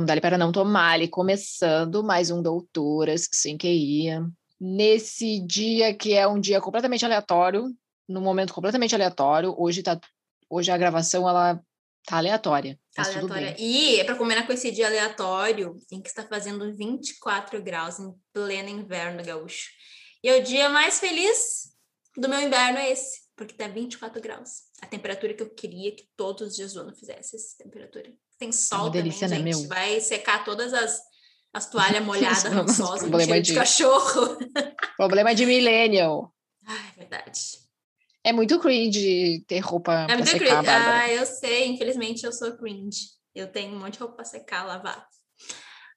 Como dali para não tomar, começando mais um Doutoras Sem QI. Nesse dia que é um dia completamente aleatório, num momento completamente aleatório. Hoje tá, hoje a gravação ela tá aleatória. Tá aleatória. E é para combinar com esse dia aleatório em que está fazendo 24 graus em pleno inverno gaúcho. E é o dia mais feliz do meu inverno é esse, porque tá 24 graus. A temperatura que eu queria que todos os dias do ano fizesse essa temperatura. Tem sol é delícia, também, né, gente. Meu? Vai secar todas as, as toalhas molhadas, rançosas, problema de... de cachorro. Problema de millennial. Ah, é verdade. É muito cringe ter roupa é muito secar, cringe. Ah, eu sei. Infelizmente, eu sou cringe. Eu tenho um monte de roupa pra secar, lavar.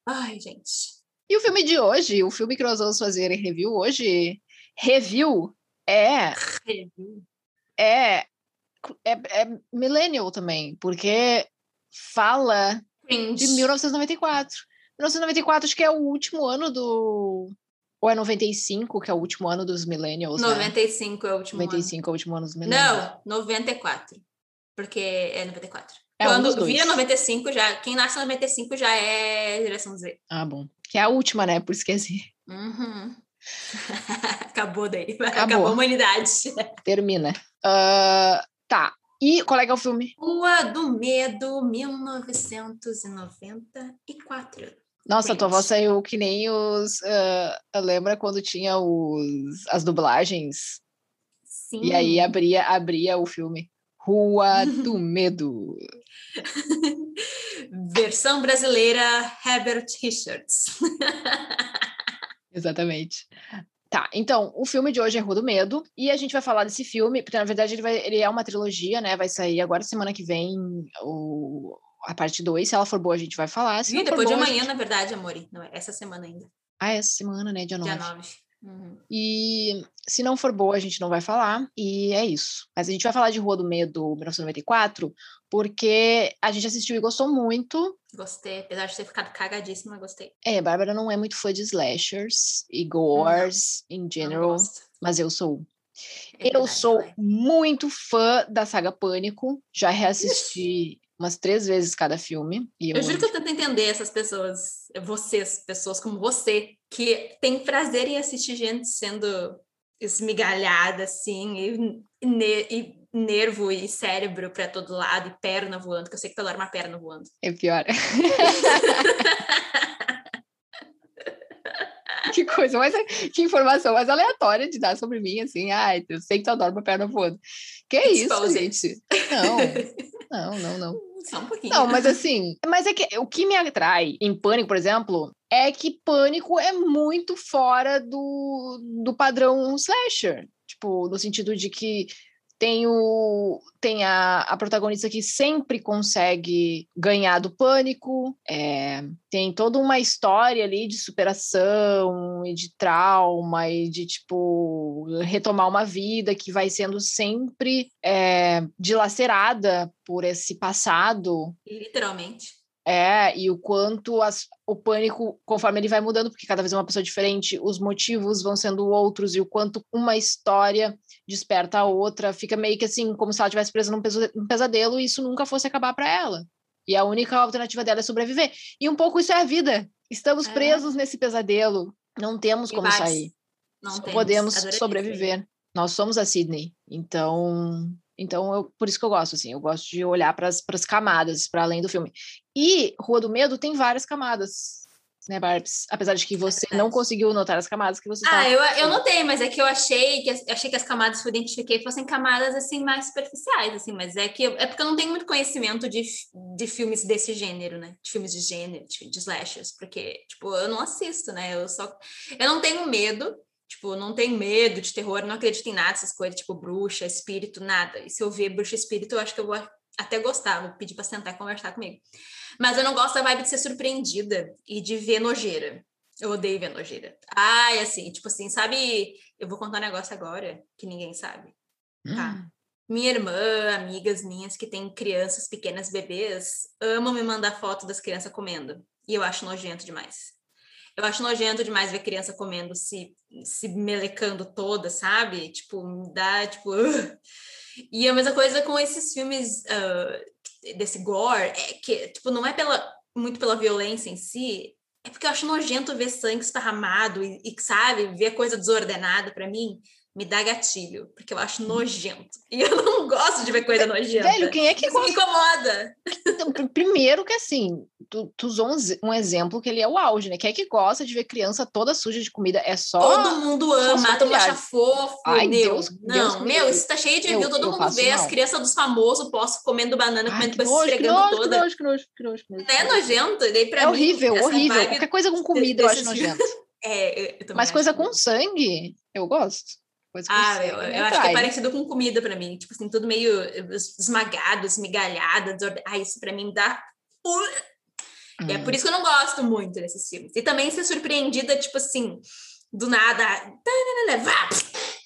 Ai, gente. E o filme de hoje, o filme que nós vamos fazer em review hoje, review é... Review. É, é, é millennial também, porque fala Cringe. de 1994. 1994 acho que é o último ano do... Ou é 95, que é o último ano dos millennials, 95 né? é o último 95 ano. é o último ano dos millennials. Não, 94. Porque é 94. É Quando um vira 95, já, quem nasce em 95 já é geração Z. Ah, bom. Que é a última, né? Por esquecer. Uhum. Acabou daí. Acabou. Acabou a humanidade. Termina. Uh, tá. E qual é que é o filme? Rua do Medo, 1994. Nossa, tua voz saiu que nem os. Uh, lembra quando tinha os, as dublagens? Sim. E aí abria, abria o filme. Rua do Medo. Versão brasileira Herbert Richards. Exatamente. Tá, então, o filme de hoje é Rua do Medo, e a gente vai falar desse filme, porque na verdade ele, vai, ele é uma trilogia, né? Vai sair agora semana que vem o, a parte 2. Se ela for boa, a gente vai falar. Se e depois de amanhã, gente... na verdade, Amori. Não, é essa semana ainda. Ah, essa semana, né? Dia 9. Dia 9. Uhum. E se não for boa, a gente não vai falar. E é isso. Mas a gente vai falar de Rua do Medo 1994, porque a gente assistiu e gostou muito. Gostei, apesar de ter ficado cagadíssima, gostei. É, a Bárbara não é muito fã de slashers e gores em geral, mas eu sou. É eu sou muito fã da saga Pânico, já reassisti umas três vezes cada filme. E eu, eu juro que eu tento entender essas pessoas, vocês, pessoas como você, que tem prazer em assistir gente sendo esmigalhada, assim, e, e, nervo e cérebro para todo lado, e perna voando, que eu sei que toda hora uma perna voando. É pior. que coisa, mas que informação mais aleatória de dar sobre mim, assim, ai, eu sei que tu adora uma perna voando. Que é isso, gente? Não, não, não, não. Só um pouquinho. Não, mas assim, mas é que o que me atrai em Pânico, por exemplo, é que Pânico é muito fora do, do padrão slasher. Tipo, no sentido de que tem, o, tem a, a protagonista que sempre consegue ganhar do pânico, é, tem toda uma história ali de superação e de trauma e de, tipo, retomar uma vida que vai sendo sempre é, dilacerada por esse passado. Literalmente. É, e o quanto as, o pânico, conforme ele vai mudando, porque cada vez é uma pessoa diferente, os motivos vão sendo outros, e o quanto uma história desperta a outra, fica meio que assim, como se ela estivesse presa num pesadelo e isso nunca fosse acabar para ela. E a única alternativa dela é sobreviver. E um pouco isso é a vida. Estamos é. presos nesse pesadelo, não temos e como sair. Não Só podemos sobreviver. Nós somos a Sydney. Então, então, eu, por isso que eu gosto, assim, eu gosto de olhar para as camadas, para além do filme. E Rua do Medo tem várias camadas, né, Barbs? Apesar de que é você não conseguiu notar as camadas que você Ah, eu, eu notei, mas é que eu achei que eu achei que as camadas que eu identifiquei fossem camadas assim mais superficiais, assim, mas é que eu, é porque eu não tenho muito conhecimento de, de filmes desse gênero, né? De filmes de gênero, de, de slashers, porque tipo, eu não assisto, né? Eu só eu não tenho medo Tipo, não tenho medo de terror, não acredito em nada dessas coisas, tipo bruxa, espírito, nada. E se eu ver bruxa, espírito, eu acho que eu vou até gostar, vou pedir para sentar e conversar comigo. Mas eu não gosto da vibe de ser surpreendida e de ver nojeira. Eu odeio ver nojeira. Ai, assim, tipo assim, sabe? Eu vou contar um negócio agora que ninguém sabe. Tá? Hum. Minha irmã, amigas minhas que têm crianças pequenas, bebês, amam me mandar foto das crianças comendo. E eu acho nojento demais. Eu acho nojento demais ver criança comendo, se, se melecando toda, sabe? Tipo, me dá, tipo... Uh. E a mesma coisa com esses filmes uh, desse gore, é que, tipo, não é pela muito pela violência em si, é porque eu acho nojento ver sangue esparramado e, e sabe, ver coisa desordenada para mim me dá gatilho, porque eu acho nojento. E eu não gosto de ver coisa nojenta. Velho, quem é que Isso gosta? me incomoda. Então, primeiro que assim, tu, tu usou um, um exemplo que ele é o auge, né? Quem é que gosta de ver criança toda suja de comida? É só. Todo mundo ama, todo mundo acha fofo, Ai, meu. Deus- não, Deus me meu, isso tá cheio de Eu- view, todo mundo vê as mal. crianças dos famosos posso comendo banana, Ai, comendo coisa nojo, esfregando nojo, que toda. nojo, que nojo, que nojo, que nojo. Não é nojento? Daí, pra É mim, horrível, horrível. Qualquer coisa com comida eu acho desses nojento. É, eu, Mas coisa com sangue, eu gosto. Coisa Ah, eu, me eu acho que é atrai. parecido com comida pra mim. Tipo assim, tudo meio esmagado, esmigalhado. desorde- Ah, isso pra mim dá. E é Hum. por isso que eu não gosto muito desses filmes. E também ser surpreendida, tipo assim, do nada. vá,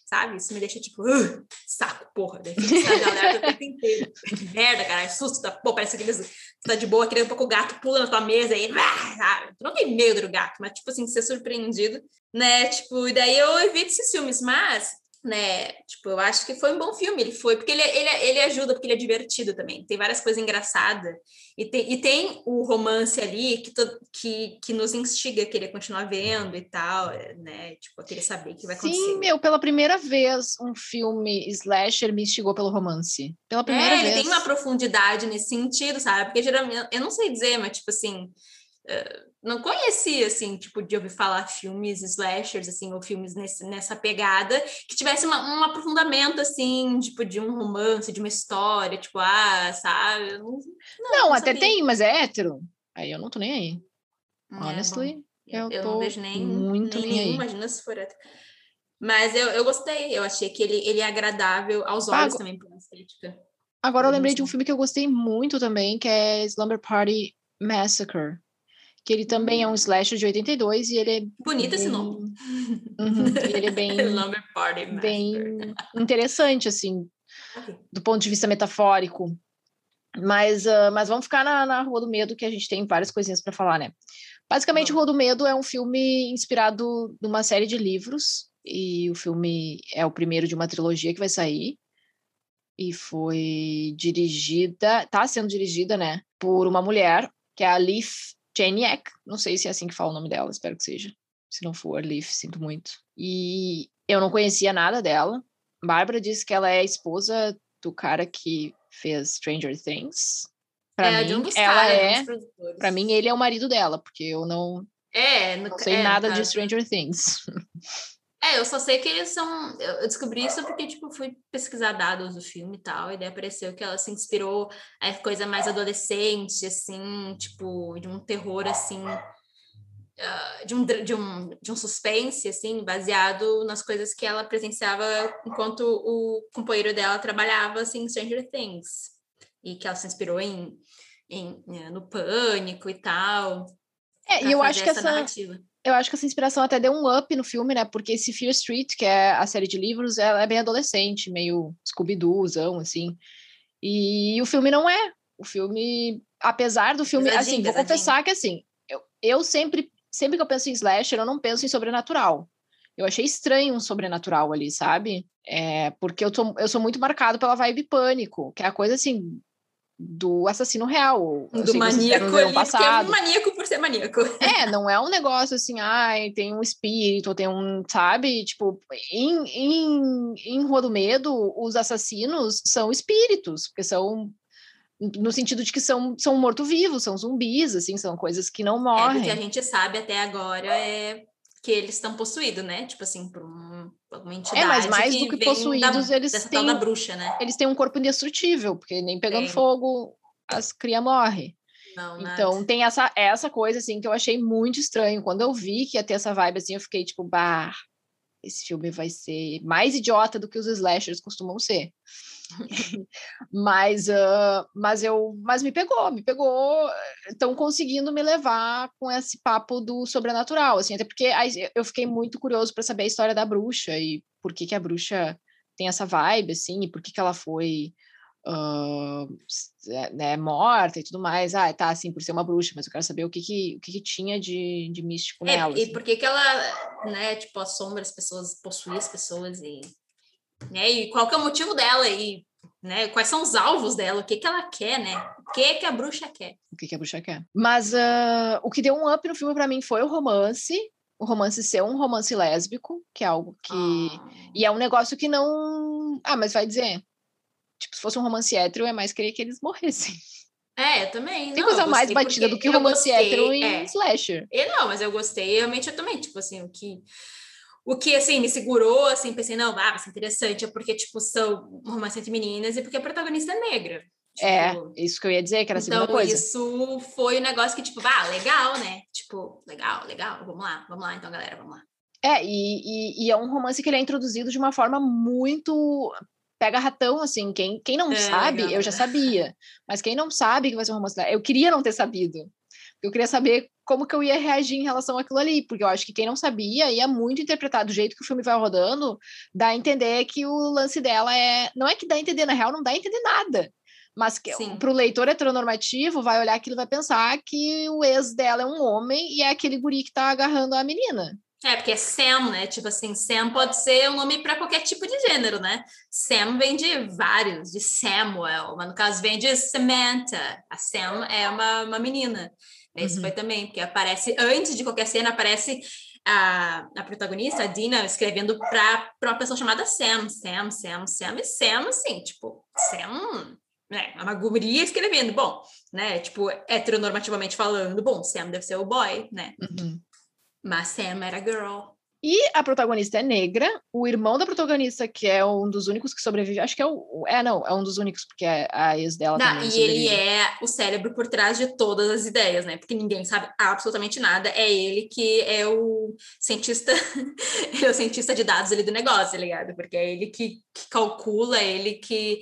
Sabe? Isso me deixa tipo, "Ugh, saco, porra. Daí fica o tempo inteiro. Que merda, cara. Susto da porra. Parece aqueles. Você tá de boa, querendo um pouco o gato pula na tua mesa e. vá, sabe? Tu não tem medo do gato, mas, tipo assim, ser surpreendido, né? Tipo, e daí eu evito esses filmes, mas né? Tipo, eu acho que foi um bom filme. Ele foi, porque ele, ele, ele ajuda, porque ele é divertido também. Tem várias coisas engraçadas. E tem, e tem o romance ali que, to, que, que nos instiga a querer continuar vendo e tal, né? Tipo, a querer saber o que vai acontecer. Sim, meu, pela primeira vez um filme slasher me instigou pelo romance. Pela primeira é, vez. ele tem uma profundidade nesse sentido, sabe? Porque geralmente, eu não sei dizer, mas tipo assim, uh, não conhecia, assim, tipo, de ouvir falar filmes slashers, assim, ou filmes nesse, nessa pegada, que tivesse uma, um aprofundamento, assim, tipo, de um romance, de uma história, tipo, ah, sabe? Não, não, Não, até sabia. tem, mas é hétero. Aí eu não tô nem aí. É, bom, Honestly, eu, eu tô não vejo nem, muito nem nem aí. imagina se for hétero. Mas eu, eu gostei, eu achei que ele, ele é agradável aos olhos Pago. também, pela estética. Agora eu lembrei de um filme que eu gostei muito também, que é Slumber Party Massacre. Que ele também é um slasher de 82 e ele é. Bonito esse bem- nome. Uhum, ele é bem, bem interessante, assim, do ponto de vista metafórico. Mas, ah, mas vamos ficar na, na Rua do Medo, que a gente tem várias coisinhas para falar, né? Basicamente. Rua do Medo é um filme inspirado numa série de livros, e o filme é o primeiro de uma trilogia que vai sair. E foi dirigida, tá sendo dirigida, né, por uma mulher, que é a Leaf Chaniak. Não sei se é assim que fala o nome dela, espero que seja. Se não for, Leaf, sinto muito. E eu não conhecia nada dela. Bárbara disse que ela é a esposa do cara que fez Stranger Things. Pra é, mim, de um dos ela um é. produtores. Pra mim, ele é o marido dela, porque eu não, é, no, não sei é, nada de. Stranger Things. É, eu só sei que eles são. Eu descobri isso porque, tipo, fui pesquisar dados do filme e tal, e daí apareceu que ela se inspirou a coisa mais adolescente, assim, tipo, de um terror, assim. ah, de, um, de, um, de um suspense, assim, baseado nas coisas que ela presenciava enquanto o companheiro dela trabalhava, assim, em Stranger Things. E que ela se inspirou em, em, eh, no pânico e tal. É, e eu acho que essa, narrativa. Eu acho que essa inspiração até deu um up no filme, né? Porque esse Fear Street, que é a série de livros, ela é bem adolescente, meio Scooby-Doozão, assim. E o filme não é. O filme, apesar do filme, Pesadinho, assim, vou pesadinho. confessar que assim, eu, eu sempre, sempre que eu penso em slasher, eu não penso em sobrenatural. Eu achei estranho um sobrenatural ali, sabe? É, porque eu, tô, eu sou muito marcado pela vibe pânico, que é a coisa assim do assassino real. Do que vocês maníaco ali, porque é passado. um maníaco por ser maníaco. É, não é um negócio assim, ai, tem um espírito, tem um, sabe? Tipo, em, em, em Rua do Medo, os assassinos são espíritos, porque são no sentido de que são, são morto-vivos, são zumbis, assim, são coisas que não É, morrem. porque a gente sabe até agora é que eles estão possuídos, né? Tipo assim, por um, alguma entidade. É, mas mais do que possuídos, da, eles têm- bruxa, né? Eles têm um corpo indestrutível, porque nem pegando Tem. fogo as cria morre. Não, Então nada. tem essa, essa coisa assim que eu achei muito estranho. Quando eu vi que ia ter essa vibe assim, eu fiquei tipo, bah, esse filme vai ser mais idiota do que os slashers costumam ser. mas, ah, mas eu, mas me pegou, me pegou. Estão conseguindo me levar com esse papo do sobrenatural, assim, até porque eu fiquei muito curioso para saber a história da bruxa e por que que a bruxa tem essa vibe, assim, e por que que ela foi é, né, morta e tudo mais. Ah, tá, assim, por ser uma bruxa, mas eu quero saber o que que, o que, que tinha de, de místico É, nela. e assim. por que que ela, né, tipo, assombra as pessoas, possui as pessoas e... Né, e qual que é o motivo dela? E né? Quais são os alvos dela? O que, que ela quer, né? O que, que a bruxa quer? O que, que a bruxa quer? Mas uh, o que deu um up no filme para mim foi o romance. O romance ser um romance lésbico, que é algo que. Ah. E é um negócio que não. Ah, mas vai dizer. Tipo, se fosse um romance hétero, é mais querer que eles morressem. É, eu também. Tem não, coisa mais batida do que romance gostei, hétero em é. slasher. E não, mas eu gostei. Realmente eu também, tipo assim, o que o que, assim, me segurou, assim, pensei, não, ah, vai ser interessante, é porque, tipo, são romance entre meninas e porque a protagonista é negra. É, tipo, é, isso que eu ia dizer, que era a segunda então, coisa. isso foi um negócio que, tipo, ah, legal, né? Tipo, legal, legal, vamos lá, vamos lá, então, galera, vamos lá. É, e, e, e é um romance que ele é introduzido de uma forma muito pega ratão, assim, quem, quem não é, sabe, eu já sabia, mas quem não sabe que vai ser um romance, eu queria não ter sabido, eu queria saber como que eu ia reagir em relação àquilo ali, porque eu acho que quem não sabia ia muito interpretar do jeito que o filme vai rodando, dá a entender que o lance dela é. Não é que dá a entender, na real, não dá a entender nada. Mas para o leitor heteronormativo, vai olhar aquilo e vai pensar que o ex dela é um homem e é aquele guri que tá agarrando a menina. É, porque é Sam, né? Tipo assim, Sam pode ser um nome para qualquer tipo de gênero, né? Sam vem de vários, de Samuel, mas no caso vem de Samantha. A Sam é uma, uma menina. Esse uhum. foi também, porque aparece, antes de qualquer cena, aparece a, a protagonista, a Dina, escrevendo para uma pessoa chamada Sam, Sam, Sam, Sam, e Sam, assim, tipo, Sam, né, a guria escrevendo, bom, né, tipo, heteronormativamente falando, bom, Sam deve ser o boy, né, uhum. mas Sam era girl, e a protagonista é negra, o irmão da protagonista, que é um dos únicos que sobrevive, acho que é o. É, não, é um dos únicos, porque é a ex dela não. E sobrevive. ele é o cérebro por trás de todas as ideias, né? Porque ninguém sabe absolutamente nada. É ele que é o cientista, ele é o cientista de dados ali do negócio, tá ligado? Porque é ele que, que calcula, é ele que.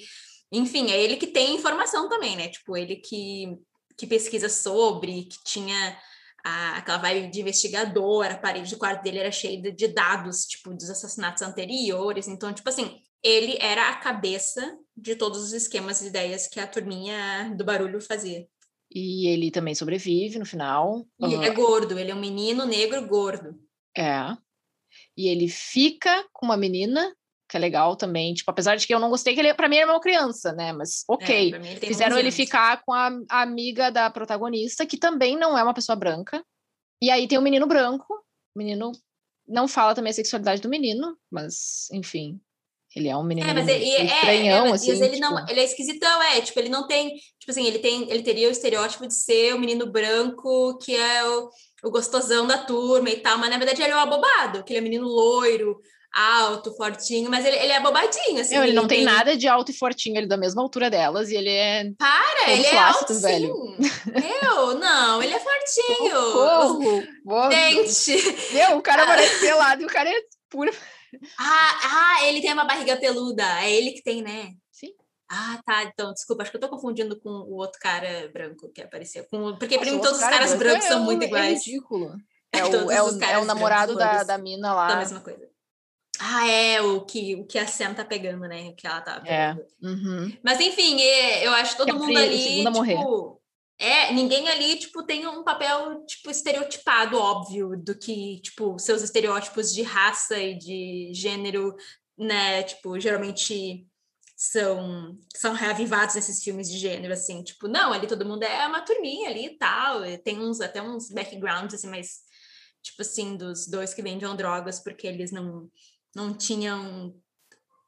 Enfim, é ele que tem informação também, né? Tipo, ele que, que pesquisa sobre, que tinha a, aquela vibe de investigador, a parede do quarto dele era cheia de, de dados, tipo, dos assassinatos anteriores. Então, tipo assim, ele era a cabeça de todos os esquemas e ideias que a turminha do barulho fazia. E ele também sobrevive no final. E ele é gordo, ele é um menino negro gordo. É. E ele fica com uma menina que é legal também. Tipo, apesar de que eu não gostei que ele, pra mim, era uma criança, né? Mas ok. É, ele Fizeram ele ficar com a, a, amiga da protagonista, que também não é uma pessoa branca. E aí tem o um menino branco. O menino não fala também a sexualidade do menino, mas, enfim. Ele é um menino é, mas ele, é, estranhão, é, assim. Mas ele, tipo... não, ele é esquisitão, é. Tipo, ele não tem... Tipo assim, ele tem... Ele teria o estereótipo de ser o menino branco que é o, o gostosão da turma e tal. Mas, na verdade, ele é um abobado. Que ele é menino loiro, alto, fortinho, mas ele, ele é bobadinho, assim. Não, ele, não tem, tem, nada de alto e fortinho, ele é da mesma altura delas e ele é. Para, ele é alto, velho. Meu, não, ele é fortinho. Socorro, Dente. Meu, o cara ah. parece pelado e o cara é puro. Ah, ah, ele tem uma barriga peluda, é ele que tem, né? Sim. Ah, tá. Então, desculpa, acho que eu tô confundindo com o outro cara branco que apareceu. Com... Porque, para mim, todos os caras brancos é são muito iguais. É ridículo. É o, é o, é o namorado da, da mina lá. Da mesma coisa. Ah, é, o que, o que a Sam tá pegando, né? O que ela tá é, pegando. É. Uhum. Mas enfim, eu acho todo mundo ali, tipo... É, ninguém ali, tipo, tem um papel, tipo, estereotipado, óbvio, do que, tipo, seus estereótipos de raça e de gênero, né, tipo, geralmente são, são reavivados nesses filmes de gênero, assim, tipo, não, ali todo mundo é uma turminha ali e tal, tem uns, até uns backgrounds, assim, mas, tipo assim, dos dois que vendiam drogas porque eles não não tinham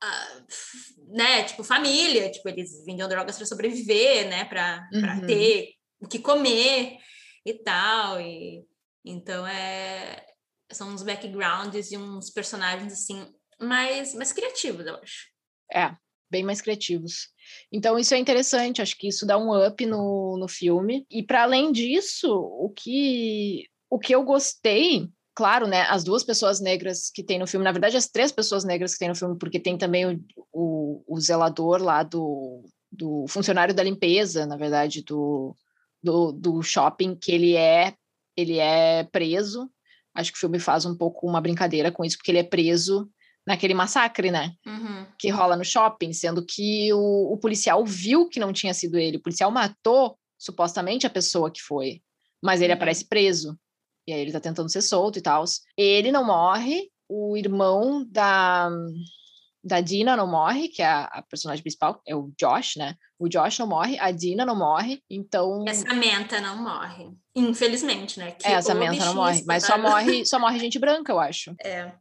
uh, né, tipo, família, tipo, eles vendiam drogas para sobreviver, né, para uhum. ter o que comer e tal, e então é são uns backgrounds e uns personagens assim mais mais criativos, eu acho. É, bem mais criativos. Então isso é interessante, acho que isso dá um up no, no filme. E para além disso, o que o que eu gostei claro, né, as duas pessoas negras que tem no filme, na verdade, as três pessoas negras que tem no filme, porque tem também o, o, o zelador lá do, do funcionário da limpeza, na verdade, do, do, do, shopping, que ele é, ele é preso. Acho que o filme faz um pouco uma brincadeira com isso, porque ele é preso naquele massacre, né? Uhum. Que rola no shopping, sendo que o, o policial viu que não tinha sido ele. O policial matou, supostamente, a pessoa que foi, mas ele uhum. aparece preso. E aí ele tá tentando ser solto e tal. Ele não morre, o irmão da da Dina não morre, que é a, a, personagem principal, é o Josh, né? O Josh não morre, a Dina não morre, então... E a Samantha não morre, infelizmente, né? Que é, a Samantha não morre, mas só morre, só morre gente branca, eu acho. É.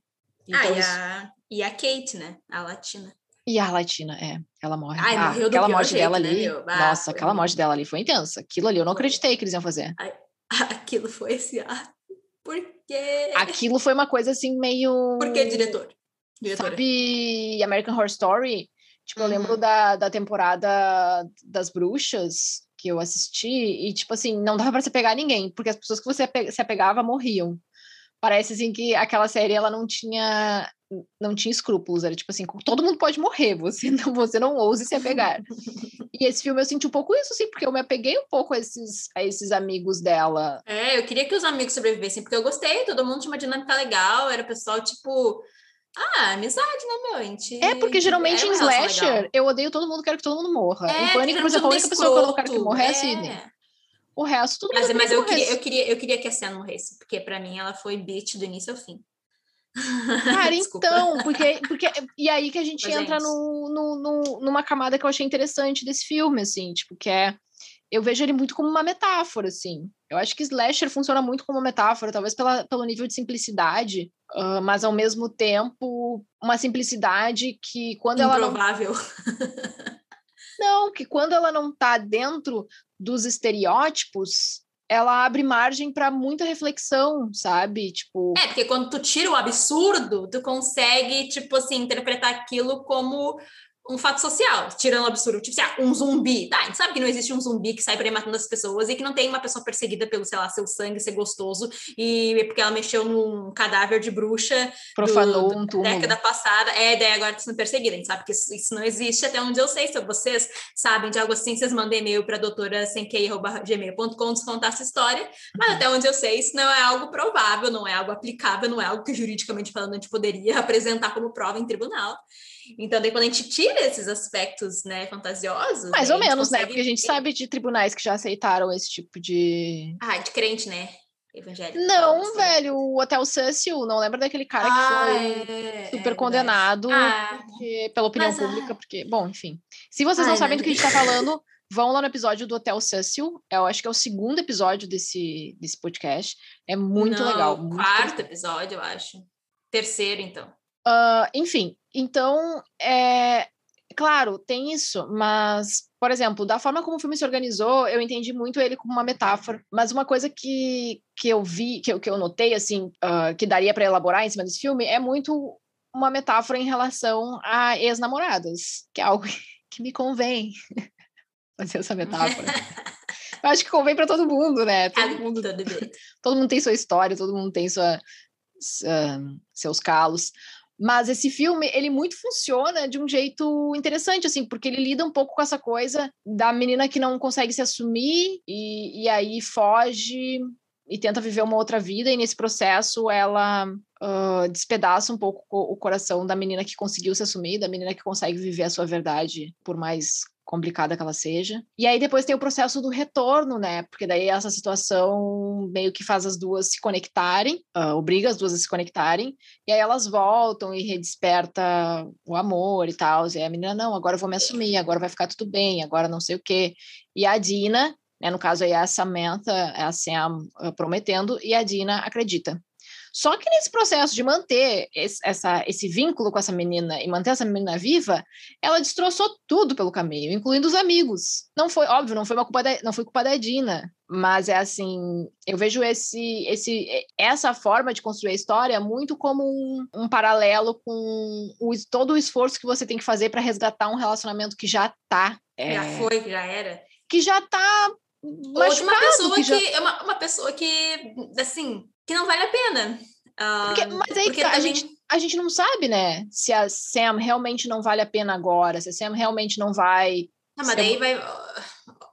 Então, ah, e a, e a Kate, né? A latina. E a Latina, é, ela morre. Ai, ah, morreu aquela morte jeito, dela né, ali. Ah, nossa, aquela morte dela ali foi intensa. Aquilo ali eu não acreditei que eles iam fazer. Aquilo foi esse ar. Por quê? Aquilo foi uma coisa assim meio. Por que, diretor? Diretora. Sabe American Horror Story? Tipo, uhum. eu lembro uhum. da, da temporada das bruxas que eu assisti, e, tipo assim, não dava pra você pegar ninguém, porque as pessoas que você se apegava morriam. Parece assim que aquela série ela não tinha não tinha escrúpulos, era tipo assim, todo mundo pode morrer, você não, você não ouse se apegar. e esse filme eu senti um pouco isso, assim, porque eu me apeguei um pouco a esses, a esses amigos dela. É, eu queria que os amigos sobrevivessem, porque eu gostei, todo mundo tinha uma dinâmica legal, era pessoal, tipo, ah, amizade, né, meu? A gente... É, porque geralmente é em slasher, legal. eu odeio todo mundo, quero que todo mundo morra. É, em Pânico, por exemplo, a única pessoa que eu não quero que morra é a Sidney. O resto, tudo Mas, mas eu, queria, eu, queria, eu queria que a Sam morresse, porque para mim ela foi bitch do início ao fim. Cara, então, porque, porque. E aí que a gente entra no, no, no, numa camada que eu achei interessante desse filme, assim, tipo, que é. Eu vejo ele muito como uma metáfora, assim. Eu acho que Slasher funciona muito como uma metáfora, talvez pela, pelo nível de simplicidade, uh, mas ao mesmo tempo uma simplicidade que quando Improvável. ela. Não... não, que quando ela não tá dentro dos estereótipos, ela abre margem para muita reflexão, sabe? Tipo. É, porque quando tu tira o absurdo, tu consegue, tipo assim, interpretar aquilo como um fato social, tirando o absurdo, tipo, assim, ah, um zumbi, tá, a gente sabe que não existe um zumbi que sai por aí matando as pessoas e que não tem uma pessoa perseguida pelo, sei lá, seu sangue ser gostoso e porque ela mexeu num cadáver de bruxa profanou do, um túmulo. década passada, é, daí agora tá sendo perseguida, a gente sabe que isso, isso, não existe até onde eu sei, se vocês sabem de algo assim, vocês mandem e-mail para doutora gmail.com descontar essa história, mas até onde eu sei, isso não é algo provável, não é algo aplicável, não é algo que juridicamente falando a gente poderia apresentar como prova em tribunal, então, daí quando a gente tira esses aspectos, né, fantasiosos... Mais ou menos, né? Porque a gente sabe de tribunais que já aceitaram esse tipo de... Ah, de crente, né? Evangélico. Não, assim. velho, o Hotel Cecil, não lembra daquele cara ah, que foi é, super é condenado ah, porque, pela opinião mas, pública, porque, bom, enfim. Se vocês não sabem do que a gente tá falando, vão lá no episódio do Hotel Cecil. Eu acho que é o segundo episódio desse, desse podcast. É muito não, legal. Muito quarto episódio, eu acho. Terceiro, então. Uh, enfim, então, é, claro, tem isso, mas, por exemplo, da forma como o filme se organizou, eu entendi muito ele como uma metáfora. Mas uma coisa que, que eu vi, que eu, que eu notei, assim, uh, que daria para elaborar em cima desse filme, é muito uma metáfora em relação a ex-namoradas, que é algo que me convém fazer essa metáfora. eu acho que convém para todo mundo, né? Todo mundo, todo mundo tem sua história, todo mundo tem sua, uh, seus calos. Mas esse filme, ele muito funciona de um jeito interessante, assim, porque ele lida um pouco com essa coisa da menina que não consegue se assumir e, e aí foge e tenta viver uma outra vida, e nesse processo ela uh, despedaça um pouco o coração da menina que conseguiu se assumir, da menina que consegue viver a sua verdade, por mais complicada que ela seja. E aí depois tem o processo do retorno, né? Porque daí essa situação meio que faz as duas se conectarem, uh, obriga as duas a se conectarem, e aí elas voltam e redesperta o amor e tal. E a menina, não, agora eu vou me assumir, agora vai ficar tudo bem, agora não sei o quê. E a Dina, né, no caso aí é a Samantha, é a Sam uh, prometendo, e a Dina acredita. Só que nesse processo de manter esse, essa, esse vínculo com essa menina e manter essa menina viva, ela destroçou tudo pelo caminho, incluindo os amigos. Não foi, óbvio, não foi uma culpa da, não foi culpa da Dina, mas é assim, eu vejo esse, esse, essa forma de construir a história muito como um, um paralelo com o, todo o esforço que você tem que fazer para resgatar um relacionamento que já tá. É, já foi, que já era. Que já tá ou de uma pessoa que, já... que uma, uma pessoa que assim que não vale a pena. Porque, mas aí tá, a, gente, a gente não sabe, né? Se a Sam realmente não vale a pena agora, se a Sam realmente não vai. Ah, mas daí vai.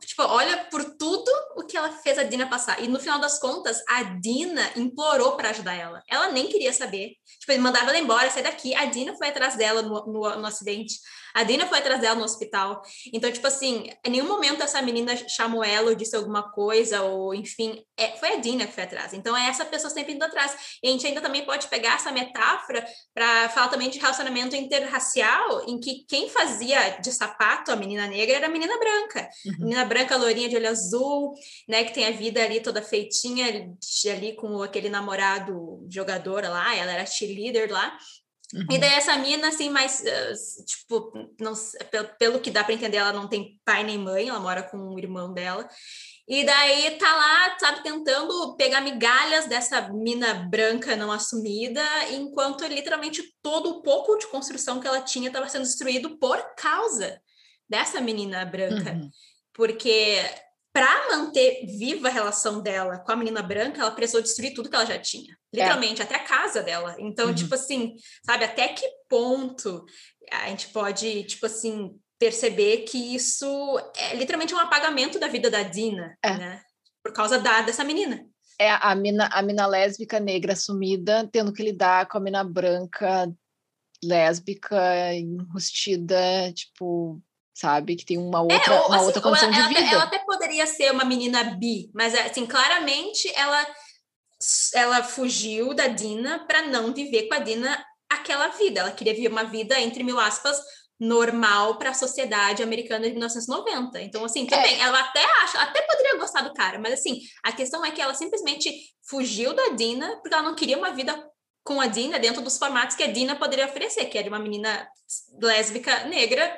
Tipo, olha por tudo o que ela fez a Dina passar. E no final das contas, a Dina implorou para ajudar ela. Ela nem queria saber. Tipo, ele mandava ela embora, sair daqui. A Dina foi atrás dela no, no, no acidente. A Dina foi atrás dela no hospital. Então, tipo assim, em nenhum momento essa menina chamou ela ou disse alguma coisa, ou enfim, é, foi a Dina que foi atrás. Então, é essa pessoa sempre indo atrás. E a gente ainda também pode pegar essa metáfora para falar também de relacionamento interracial, em que quem fazia de sapato a menina negra era a menina branca. Uhum. Menina branca, lourinha de olho azul, né? Que tem a vida ali toda feitinha, ali com aquele namorado jogador lá, ela era cheerleader lá. Uhum. E daí essa mina, assim, mais, uh, tipo, não, pelo, pelo que dá para entender, ela não tem pai nem mãe, ela mora com o irmão dela. E daí tá lá, sabe, tentando pegar migalhas dessa mina branca não assumida, enquanto literalmente todo o pouco de construção que ela tinha estava sendo destruído por causa dessa menina branca. Uhum. Porque para manter viva a relação dela com a menina branca, ela precisou destruir tudo que ela já tinha. Literalmente, é. até a casa dela. Então, uhum. tipo assim, sabe, até que ponto a gente pode, tipo assim, perceber que isso é literalmente um apagamento da vida da Dina, é. né? Por causa da, dessa menina. É a mina, a mina lésbica negra sumida tendo que lidar com a mina branca lésbica enrustida, tipo, sabe? Que tem uma é, outra, é, ou, uma assim, outra condição ela, de vida. Ela até poderia ser uma menina bi, mas assim, claramente ela ela fugiu da Dina para não viver com a Dina aquela vida. Ela queria viver uma vida entre mil aspas normal para a sociedade americana de 1990. Então, assim, também, é. ela até acha, até poderia gostar do cara, mas assim, a questão é que ela simplesmente fugiu da Dina porque ela não queria uma vida com a Dina dentro dos formatos que a Dina poderia oferecer, que era uma menina lésbica negra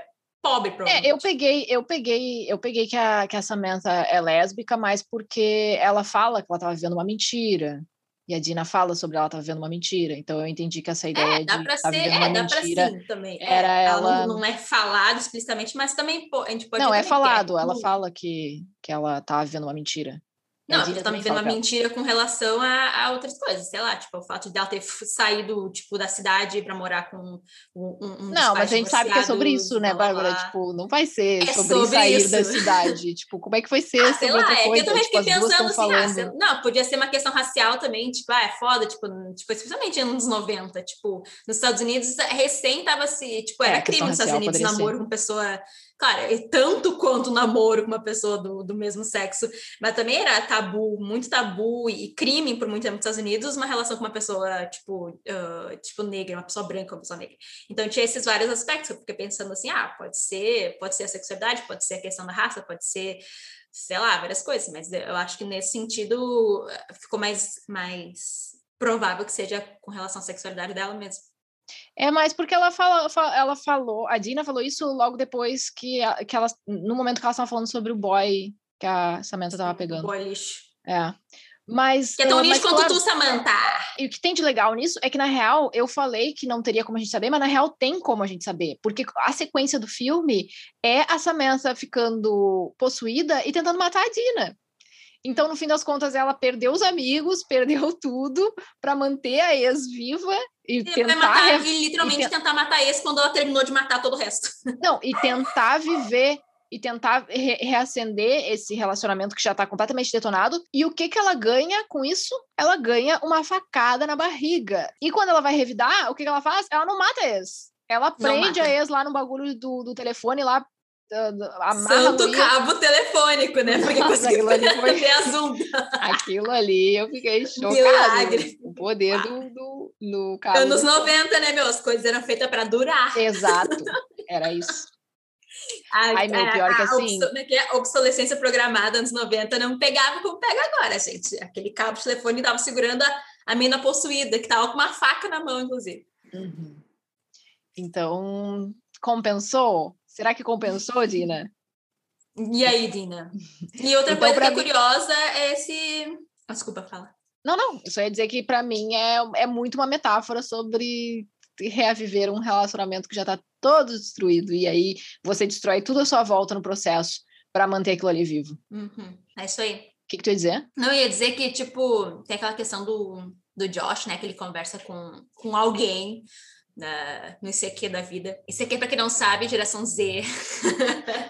pobre, provavelmente. É, eu peguei, eu peguei, eu peguei que a, que a Samantha é lésbica, mas porque ela fala que ela estava vivendo uma mentira. E a Dina fala sobre ela tá vivendo uma mentira. Então eu entendi que essa ideia é, dá de tá vivendo uma é, mentira sim, também. É, era é, ela... ela... Não é falado explicitamente, mas também a gente pode... Não, é falado. Ela fala que, que ela tá vivendo uma mentira. Não, ela tá vivendo uma mentira com relação a, a, outras coisas, sei lá, tipo, o fato de ela ter saído, tipo, da cidade para morar com um, um Não, mas a gente sabe que é sobre isso, né, Bárbara? Tipo, não vai ser é sobre, sobre, sair isso. da cidade. tipo, como é que foi ser ah, sei lá, é que eu também tipo, fiquei pensando assim, ah, sei, não, podia ser uma questão racial também, tipo, ah, é foda, tipo, tipo especialmente nos anos 90, tipo, nos Estados Unidos, recém tava se, tipo, era é, crime nos Estados Unidos namoro ser. com pessoa Claro, é tanto quanto namoro com uma pessoa do, do mesmo sexo, mas também era tabu, muito tabu e crime por muito tempo nos Estados Unidos, uma relação com uma pessoa, tipo, uh, tipo negra, uma pessoa branca uma pessoa negra. Então tinha esses vários aspectos, eu fiquei pensando assim, ah, pode ser, pode ser a sexualidade, pode ser a questão da raça, pode ser, sei lá, várias coisas, mas eu acho que nesse sentido ficou mais, mais provável que seja com relação à sexualidade dela mesmo. É mais porque ela, fala, ela falou, a Dina falou isso logo depois que, que ela, no momento que ela estava falando sobre o boy que a Samantha estava pegando. Boy lixo. É. Mas. Que é tão lixo quanto claro, tu, Samantha! E o que tem de legal nisso é que, na real, eu falei que não teria como a gente saber, mas na real tem como a gente saber. Porque a sequência do filme é a Samantha ficando possuída e tentando matar a Dina. Então, no fim das contas, ela perdeu os amigos, perdeu tudo para manter a ex viva e, e tentar matar, e literalmente e tentar matar esse quando ela terminou de matar todo o resto. Não, e tentar viver e tentar re reacender esse relacionamento que já está completamente detonado. E o que que ela ganha com isso? Ela ganha uma facada na barriga. E quando ela vai revidar, o que, que ela faz? Ela não mata a ex. Ela prende a ex lá no bagulho do, do telefone lá Santo cabo telefônico, né? Porque conseguiu ali foi... azul. Aquilo ali eu fiquei chocada. Milagre. O poder do, do, do cabo. Anos 90, né, meu? As coisas eram feitas para durar. Exato. Era isso. A, Ai, meu, pior a, que assim. A é obsolescência programada anos 90 não pegava como pega agora, gente. Aquele cabo de telefone estava segurando a, a mina possuída, que estava com uma faca na mão, inclusive. Uhum. Então, compensou? Será que compensou, Dina? E aí, Dina? E outra então, coisa que é mim... curiosa é esse. Ah, desculpa, fala. Não, não. Só ia dizer que para mim é, é muito uma metáfora sobre reaviver um relacionamento que já está todo destruído. E aí você destrói tudo à sua volta no processo para manter aquilo ali vivo. Uhum. É isso aí. O que, que tu ia dizer? Não, eu ia dizer que, tipo, tem aquela questão do, do Josh, né? Que ele conversa com, com alguém na, no ICQ da vida. ICQ, para quem não sabe, geração Z.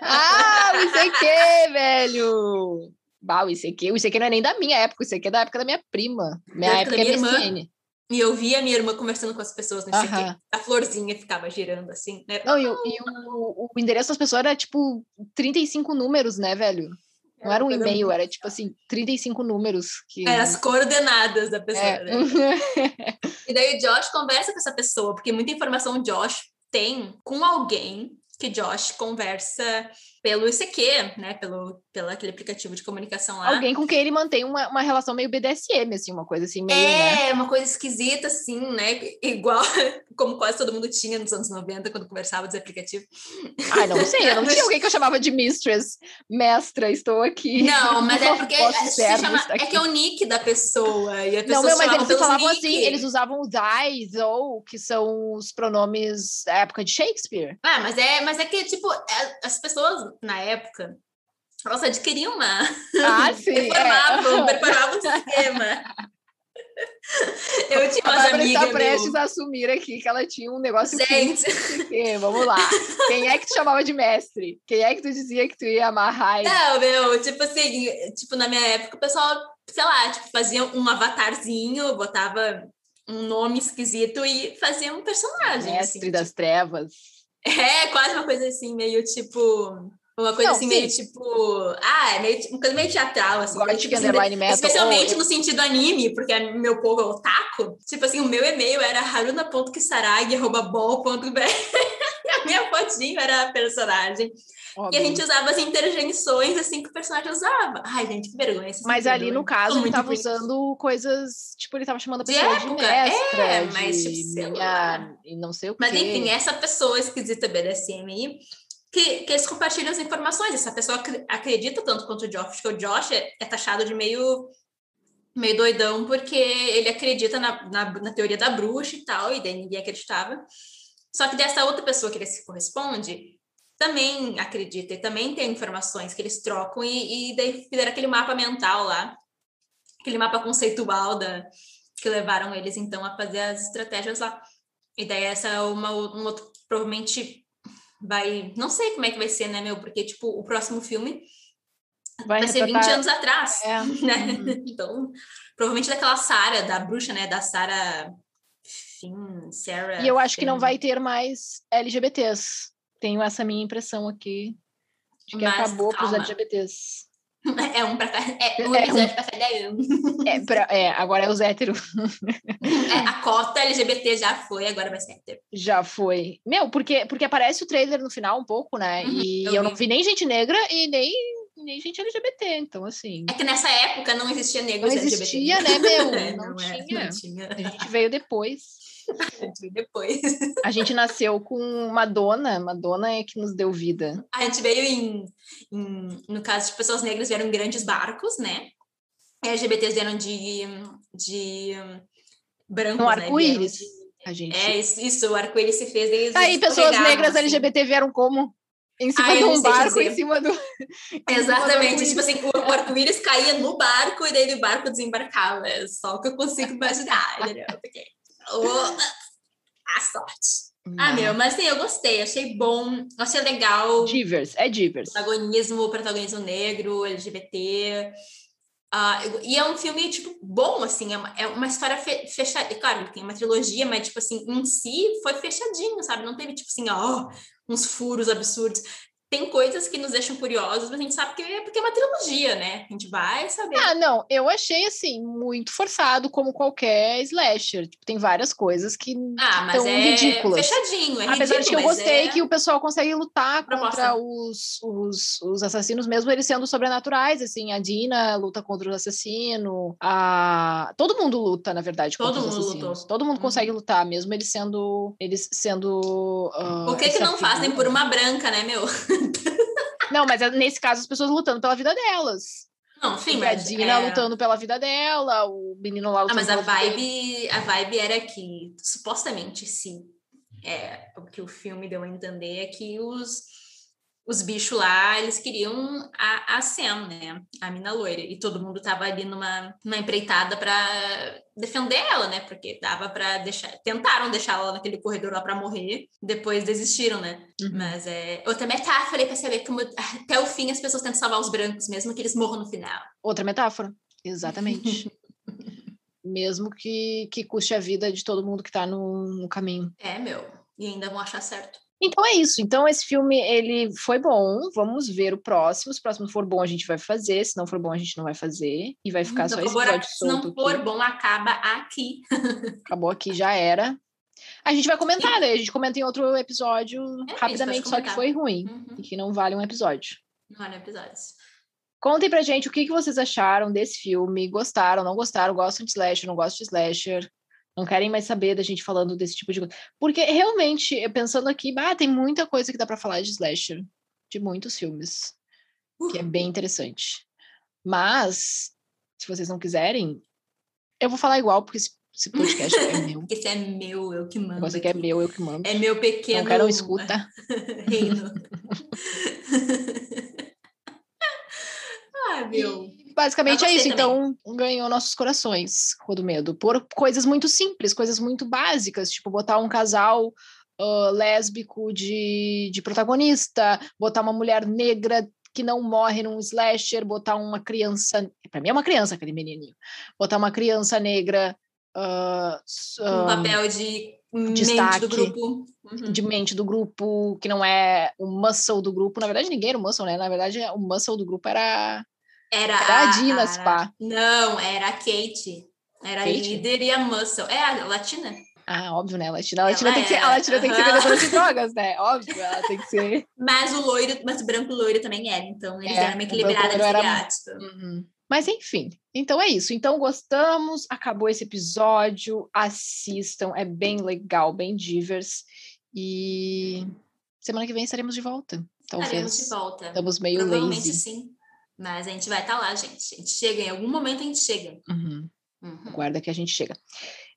ah, o ICQ, velho! Bah, o ICQ, o ICQ não é nem da minha época, o ICQ é da época da minha prima. Minha da época, época é MSN. Irmã. E eu via minha irmã conversando com as pessoas no ICQ. Uh -huh. A florzinha ficava girando assim, né? Não, e, e o, o, endereço das pessoas era tipo 35 números, né, velho? Não era um e-mail, era tipo assim, 35 números. Que... É, as coordenadas da pessoa. É. Né? e daí o Josh conversa com essa pessoa, porque muita informação o Josh tem com alguém que Josh conversa pelo ICQ, né? Pelo, pelo aquele aplicativo de comunicação lá. Alguém com quem ele mantém uma, uma relação meio BDSM, assim, uma coisa assim, meio. É, né? uma coisa esquisita, assim, né? Igual como quase todo mundo tinha nos anos 90, quando conversava dos aplicativos. Ai, não sei, eu não tinha alguém que eu chamava de mistress, mestra, estou aqui. Não, mas é porque chama, é que é o nick da pessoa. E a pessoa não, meu, mas eles falavam nick. assim, eles usavam os I's ou que são os pronomes da época de Shakespeare. Ah, mas é, mas é que, tipo, é, as pessoas na época, nossa, adquiriam uma. Ah, sim. preparavam, é. preparavam um sistema. Eu tinha umas a amigas. está prestes a assumir aqui que ela tinha um negócio. Gente. Que, vamos lá. Quem é que te chamava de mestre? Quem é que tu dizia que tu ia amarrar? Não, meu, tipo assim, tipo, na minha época, o pessoal, sei lá, tipo, fazia um avatarzinho, botava um nome esquisito e fazia um personagem. Mestre assim, das tipo... trevas. É, quase uma coisa assim, meio tipo. Uma coisa não, assim, sim. meio tipo. Ah, é meio, uma coisa meio teatral, assim. Meio, tipo, assim metal, especialmente ou... no sentido anime, porque é meu povo é otaku. Tipo assim, o meu e-mail era haruna.kisaragi.bol.br. a minha fotinho era a personagem. Óbvio. E a gente usava as interjeições assim que o personagem usava. Ai, gente, que vergonha. Mas ali, no caso, ele tava usando coisas. Tipo, ele tava chamando a pessoa de, de mestra. É, mas tipo, minha, e não sei o quê. Mas enfim, essa pessoa esquisita BDSM aí. Que, que eles compartilham as informações. Essa pessoa acredita tanto quanto o Josh, que o Josh é, é taxado de meio meio doidão, porque ele acredita na, na, na, teoria da bruxa e tal, e daí ninguém acreditava. Só que dessa outra pessoa que ele se corresponde, também acredita e também tem informações que eles trocam e, e daí fizeram aquele mapa mental lá, aquele mapa conceitual da, que levaram eles então a fazer as estratégias lá. E daí essa é uma, um outro, provavelmente vai, não sei como é que vai ser, né, meu, porque tipo, o próximo filme vai, vai ser 20 anos atrás, é. né? Uhum. Então, provavelmente daquela Sara, da bruxa, né, da Sara Finn, Sarah. E eu acho Finn. que não vai ter mais LGBTs tenho essa minha impressão aqui de que Mas, acabou para os LGBTs. É um para é um episódio é um, para cada um. É, pra, é, agora é os héteros. É, a cota LGBT já foi, agora vai ser hétero. Já foi. Meu, porque, porque aparece o trailer no final um pouco, né? Uhum, e eu, eu não vi nem gente negra e nem, nem gente LGBT, então assim. É que nessa época não existia negros não existia, LGBT. né, meu? É, não, não, tinha. É, não tinha. A gente veio depois. Depois. A gente nasceu com Madonna, Madonna é que nos deu vida. A gente veio em, em no caso de pessoas negras, vieram em grandes barcos, né? LGBTs vieram de, de brancos, no arco-íris. Né? A gente... É, isso, isso o arco-íris se fez desde Aí, pessoas negras assim. LGBT vieram como? Em cima Ai, de um barco, em cima do. Exatamente. tipo assim, o, arco-íris caía no barco e daí o barco desembarcava. É só o que eu consigo imaginar, entendeu? Porque Oh, a sorte. Não. Ah, meu, mas sim, eu gostei, achei bom, achei legal. Divers, é divers. Protagonismo, protagonismo negro, LGBT. Uh, ah, e é um filme, tipo, bom, assim, é uma, é uma história fe fechada. Claro, tem uma trilogia, mas, tipo assim, em si foi fechadinho, sabe? Não teve, tipo assim, ó, uns furos absurdos tem coisas que nos deixam curiosos, mas a gente sabe que é porque é uma trilogia, né? A gente vai saber. Ah, não, eu achei assim muito forçado, como qualquer slasher. Tipo, tem várias coisas que ah, mas é ridículas. Fechadinho, é Apesar ridículo, de que eu gostei é... que o pessoal consegue lutar contra os, os, os assassinos, mesmo eles sendo sobrenaturais. Assim, a Dina luta contra o assassino, a todo mundo luta, na verdade, Todo assassinos. Lutou. Todo mundo uhum. consegue lutar, mesmo eles sendo eles sendo. Uh, Por que que não fazem por uma branca, né, meu? Não, mas é, nesse caso as pessoas lutando pela vida delas. Não, sim, mas a Dina é... lutando pela vida dela, o menino lá lutando ah, mas a vibe, a vibe era que supostamente sim. É, o que o filme deu a entender é que os os bichos lá, eles queriam a, a Sam, né? A mina loira. E todo mundo tava ali numa, numa empreitada para defender ela, né? Porque dava para deixar. Tentaram deixar ela naquele corredor lá para morrer, depois desistiram, né? Uhum. Mas é. Outra metáfora pra saber como até o fim as pessoas tentam salvar os brancos, mesmo que eles morram no final. Outra metáfora, exatamente. mesmo que, que custe a vida de todo mundo que tá no, no caminho. É, meu. E ainda vão achar certo. Então é isso. Então esse filme ele foi bom. Vamos ver o próximo. Se o próximo for bom a gente vai fazer. Se não for bom a gente não vai fazer e vai ficar Então, só esse episódio Se não for aqui. bom, acaba aqui. Acabou aqui já era. A gente vai comentar, né? A gente comenta em outro episódio É, rapidamente, só que foi ruim Uhum. e que não vale um episódio. Não olha episódios. Contem pra gente o que, que vocês acharam desse filme. Gostaram, não gostaram? Gostam de slasher, não gostam de slasher? Não querem mais saber da gente falando desse tipo de coisa? Porque realmente, pensando aqui, bah, tem muita coisa que dá pra falar de slasher. De muitos filmes. Que é bem interessante. Mas, se vocês não quiserem, eu vou falar igual, porque esse, esse podcast é meu. Esse é meu, eu que mando. negócio aqui é meu, eu que mando. É meu pequeno. Não quero escuta. Reino. ah, meu. Basicamente é isso. Então, ganhou nossos corações, Rua do Medo. Por coisas muito simples, coisas muito básicas, tipo botar um casal ah, lésbico de, de protagonista, botar uma mulher negra que não morre num slasher, botar uma criança. Pra mim é uma criança, aquele menininho. Botar uma criança negra. ah, s- Um ah, papel de mente destaque. do grupo. Uhum. de mente do grupo, que não é o muscle do grupo. Na verdade, ninguém era o muscle, né? Na verdade, o muscle do grupo era Era, Era a Dina, era- Spa. Não, era a Kate. Era a Kate? líder e a Muscle. É a latina? Ah, óbvio, né? A Latina, a Latina, Ela tem, que ser, a Latina tem que ser vendedora de drogas, né? Óbvio, ela tem que ser. Mas o loiro, mas o branco loiro também era. Então eles É, eram meio equilibrados loiro era-. Uhum. Mas enfim, então é isso. Então gostamos, acabou esse episódio. Assistam, é bem legal, bem divers. E semana que vem estaremos de volta. Estaremos Talvez. de volta. Estamos meio Provavelmente lazy. sim. Mas a gente vai estar lá, gente. A gente chega, em algum momento a gente chega. Uhum. Uhum. Aguarda que a gente chega.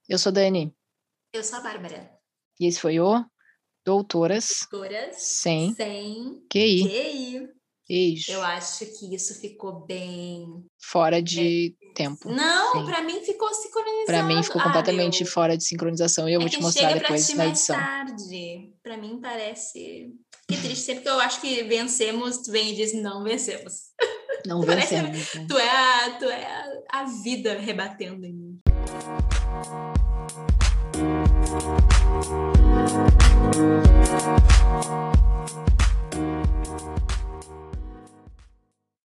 Eu sou Dani, Eu sou a Bárbara. e esse foi o Doutoras Doutoras Sem sem QI. QI. Beijo. Eu acho que isso ficou bem. Fora de tempo. Não, pra mim ficou sincronizado. Pra mim ficou Ah, completamente fora de sincronização e eu É vou te mostrar depois ti na mais edição. tarde. Pra mim parece. Que triste, sempre que eu acho que vencemos, tu vem e diz não vencemos. Não Parece- vencemos. né? Tu é a, tu é a, a vida rebatendo em mim.